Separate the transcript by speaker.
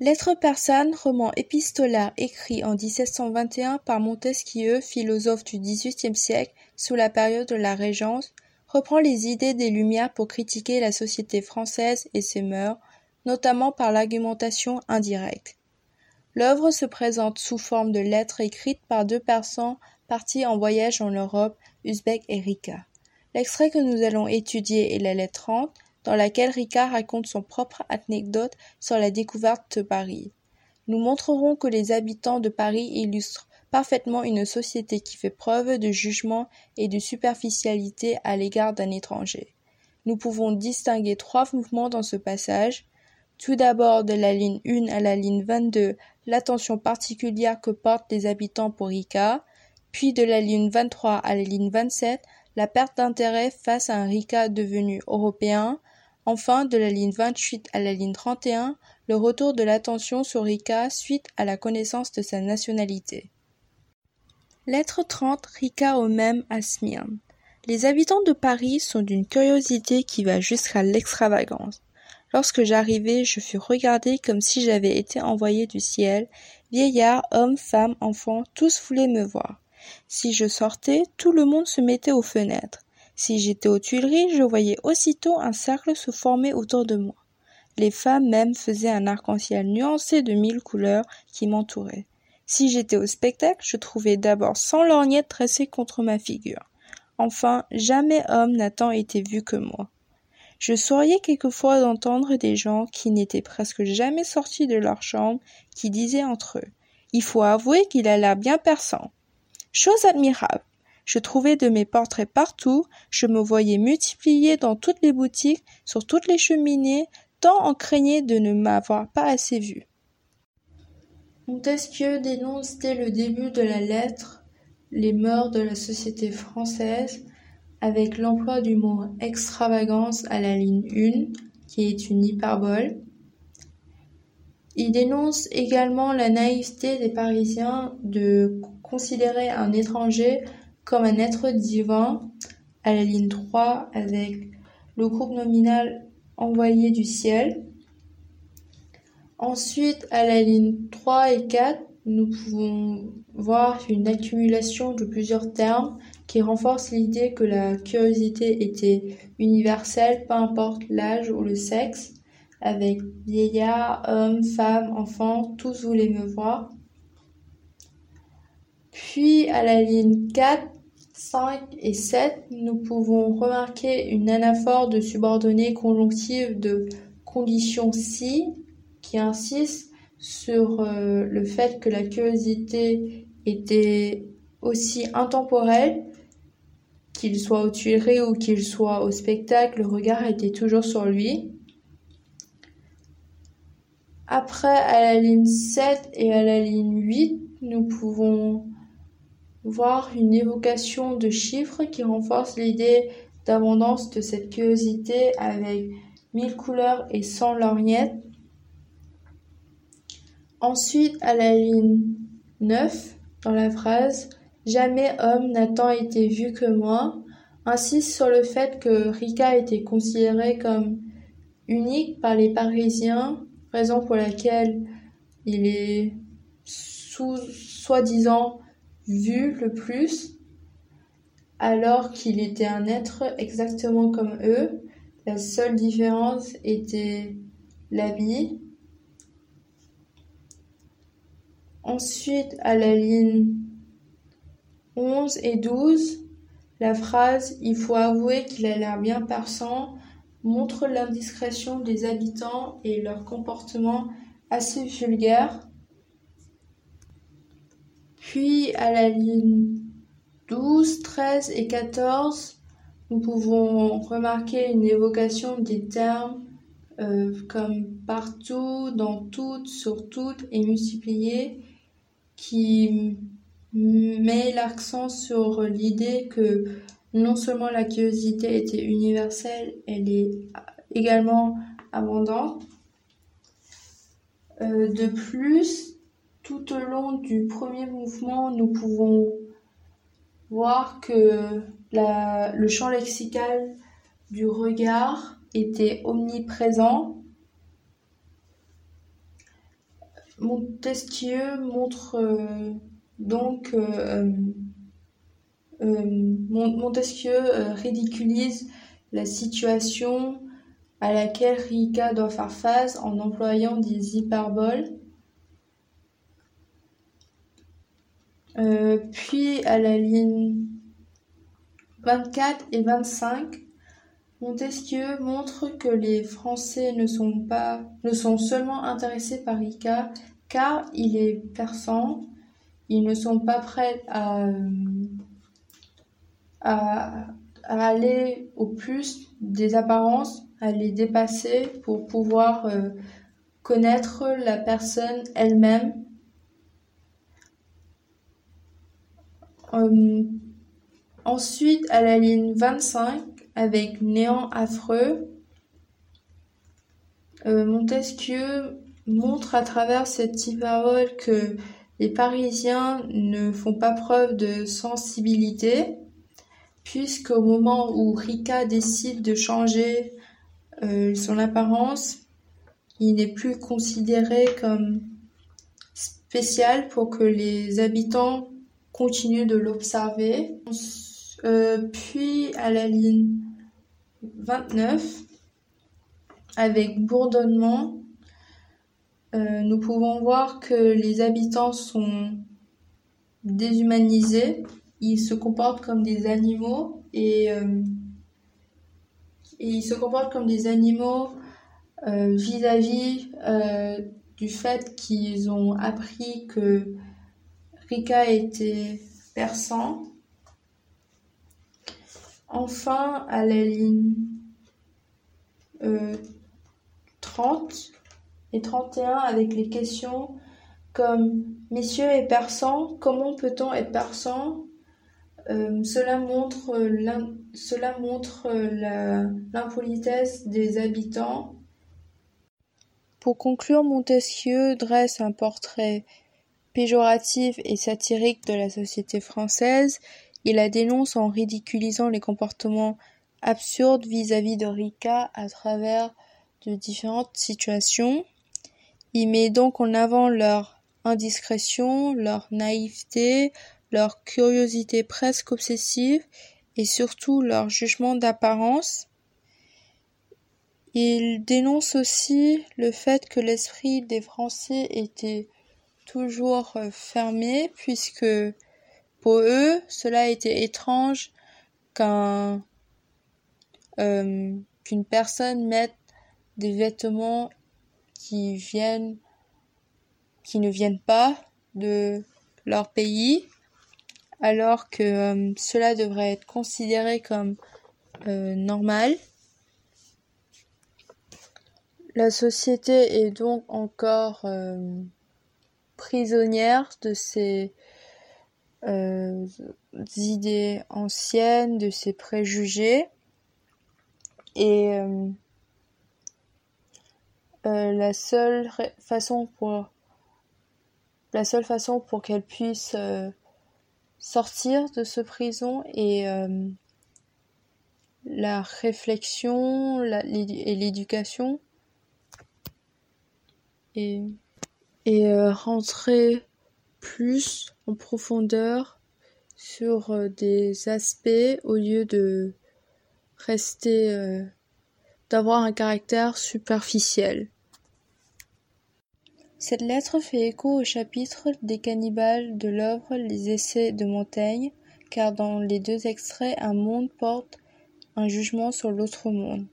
Speaker 1: Lettres persanes, roman épistolaire écrit en 1721 par Montesquieu, philosophe du XVIIIe siècle, sous la période de la Régence, reprend les idées des Lumières pour critiquer la société française et ses mœurs, notamment par l'argumentation indirecte. L'œuvre se présente sous forme de lettres écrites par deux personnes parties en voyage en Europe, Uzbek et Rika. L'extrait que nous allons étudier est la lettre 30, dans laquelle Ricard raconte son propre anecdote sur la découverte de Paris. Nous montrerons que les habitants de Paris illustrent parfaitement une société qui fait preuve de jugement et de superficialité à l'égard d'un étranger. Nous pouvons distinguer trois mouvements dans ce passage. Tout d'abord de la ligne 1 à la ligne 22, l'attention particulière que portent les habitants pour Ricard, puis de la ligne 23 à la ligne 27, la perte d'intérêt face à un Ricard devenu européen, Enfin, de la ligne 28 à la ligne 31, le retour de l'attention sur Rika suite à la connaissance de sa nationalité. Lettre 30 Rika au même à Smyrne. Les habitants de Paris sont d'une curiosité qui va jusqu'à l'extravagance. Lorsque j'arrivai, je fus regardé comme si j'avais été envoyé du ciel. Vieillards, hommes, femmes, enfants, tous voulaient me voir. Si je sortais, tout le monde se mettait aux fenêtres. Si j'étais aux Tuileries, je voyais aussitôt un cercle se former autour de moi. Les femmes même faisaient un arc-en-ciel nuancé de mille couleurs qui m'entourait. Si j'étais au spectacle, je trouvais d'abord cent lorgnettes tressées contre ma figure. Enfin, jamais homme n'a tant été vu que moi. Je souriais quelquefois d'entendre des gens qui n'étaient presque jamais sortis de leur chambre, qui disaient entre eux. Il faut avouer qu'il a l'air bien perçant. Chose admirable. Je trouvais de mes portraits partout, je me voyais multiplier dans toutes les boutiques, sur toutes les cheminées, tant on craignait de ne m'avoir pas assez vu. Montesquieu dénonce dès le début de la lettre les mœurs de la société française avec l'emploi du mot extravagance à la ligne 1, qui est une hyperbole. Il dénonce également la naïveté des Parisiens de considérer un étranger comme un être divin à la ligne 3 avec le groupe nominal envoyé du ciel. Ensuite, à la ligne 3 et 4, nous pouvons voir une accumulation de plusieurs termes qui renforcent l'idée que la curiosité était universelle, peu importe l'âge ou le sexe, avec vieillards, hommes, femmes, enfants, tous voulaient me voir. Puis à la ligne 4, 5 et 7, nous pouvons remarquer une anaphore de subordonnée conjonctive de condition si qui insiste sur euh, le fait que la curiosité était aussi intemporelle, qu'il soit au Tuileries ou qu'il soit au spectacle, le regard était toujours sur lui. Après, à la ligne 7 et à la ligne 8, nous pouvons voir une évocation de chiffres qui renforce l'idée d'abondance de cette curiosité avec mille couleurs et cent lorgnettes. Ensuite, à la ligne 9, dans la phrase Jamais homme n'a tant été vu que moi, insiste sur le fait que Rika était considéré comme unique par les Parisiens, raison pour laquelle il est soi-disant vu le plus, alors qu'il était un être exactement comme eux. La seule différence était l'habit. Ensuite, à la ligne 11 et 12, la phrase Il faut avouer qu'il a l'air bien perçant montre l'indiscrétion des habitants et leur comportement assez vulgaire. Puis à la ligne 12, 13 et 14, nous pouvons remarquer une évocation des termes euh, comme partout, dans toutes, sur toutes et multiplié qui met l'accent sur l'idée que non seulement la curiosité était universelle, elle est également abondante. Euh, de plus, tout au long du premier mouvement, nous pouvons voir que le champ lexical du regard était omniprésent. Montesquieu montre euh, donc euh, Montesquieu ridiculise la situation à laquelle Rika doit faire face en employant des hyperboles. Puis à la ligne 24 et 25, Montesquieu montre que les Français ne sont pas ne sont seulement intéressés par Rika car il est persan, ils ne sont pas prêts à, à, aller au plus des apparences, à les dépasser pour pouvoir euh, connaître la personne elle-même. Euh, ensuite, à la ligne 25, avec Néant affreux, euh, Montesquieu montre à travers cette hyperbole que les Parisiens ne font pas preuve de sensibilité, puisqu'au moment où Rika décide de changer euh, son apparence, il n'est plus considéré comme spécial pour que les habitants continuent de l'observer. Euh, puis à la ligne 29 avec bourdonnement, euh, nous pouvons voir que les habitants sont déshumanisés, ils se comportent comme des animaux et, euh, ils se comportent comme des animaux vis-à-vis du fait qu'ils ont appris que Rika était persan Enfin, à la ligne 30 euh, et 31 avec les questions comme Messieurs et persan, comment peut-on être persan? Euh, Cela montre l'impolitesse des habitants.
Speaker 2: Pour conclure, Montesquieu dresse un portrait péjoratif et satirique de la société française il la dénonce en ridiculisant les comportements absurdes vis-à-vis de Rika à travers de différentes situations. Il met donc en avant leur indiscrétion, leur naïveté, leur curiosité presque obsessive et surtout leur jugement d'apparence. Il dénonce aussi le fait que l'esprit des Français était toujours fermé puisque pour eux, cela était étrange qu'un euh, qu'une personne mette des vêtements qui viennent qui ne viennent pas de leur pays alors que euh, cela devrait être considéré comme euh, normal. La société est donc encore prisonnière de ces euh, idées anciennes, de ses préjugés. Et euh, euh, la seule façon pour la seule façon pour qu'elle puisse sortir de ce prison est la réflexion et l'éducation et, et rentrer plus en profondeur sur euh, des aspects au lieu de rester euh, d'avoir un caractère superficiel. Cette lettre fait écho au chapitre des cannibales de l'œuvre Les Essais de Montaigne, car dans les deux extraits, un monde porte un jugement sur l'autre monde.